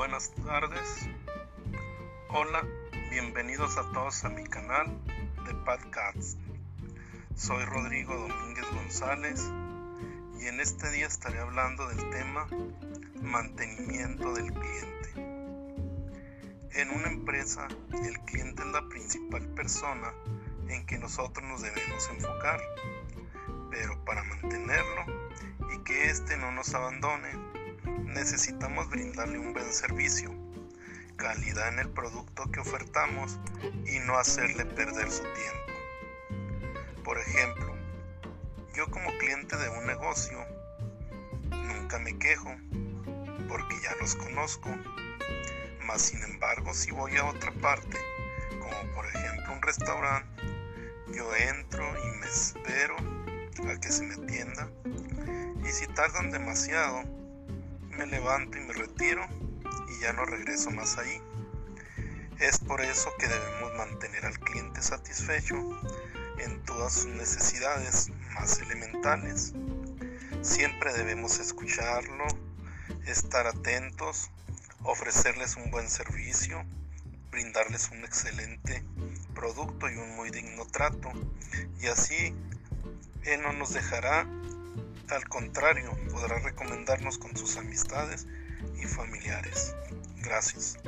buenas tardes. Hola, bienvenidos a todos a mi canal de Podcast. Soy Rodrigo Domínguez González y en este día estaré hablando del tema mantenimiento del cliente. En una empresa, el cliente es la principal persona en que nosotros nos debemos enfocar, pero para mantenerlo y que éste no nos abandone, necesitamos brindarle un buen servicio, calidad en el producto que ofertamos y no hacerle perder su tiempo. Por ejemplo, yo como cliente de un negocio nunca me quejo porque ya los conozco, mas sin embargo si voy a otra parte, como por ejemplo un restaurante, yo entro y me espero a que se me atienda y si tardan demasiado, levanto y me retiro y ya no regreso más ahí. Es por eso que debemos mantener al cliente satisfecho en todas sus necesidades más elementales. Siempre debemos escucharlo, estar atentos, ofrecerles un buen servicio, brindarles un excelente producto y un muy digno trato. Y así Él no nos dejará al contrario, podrá recomendarnos con sus amistades y familiares. Gracias.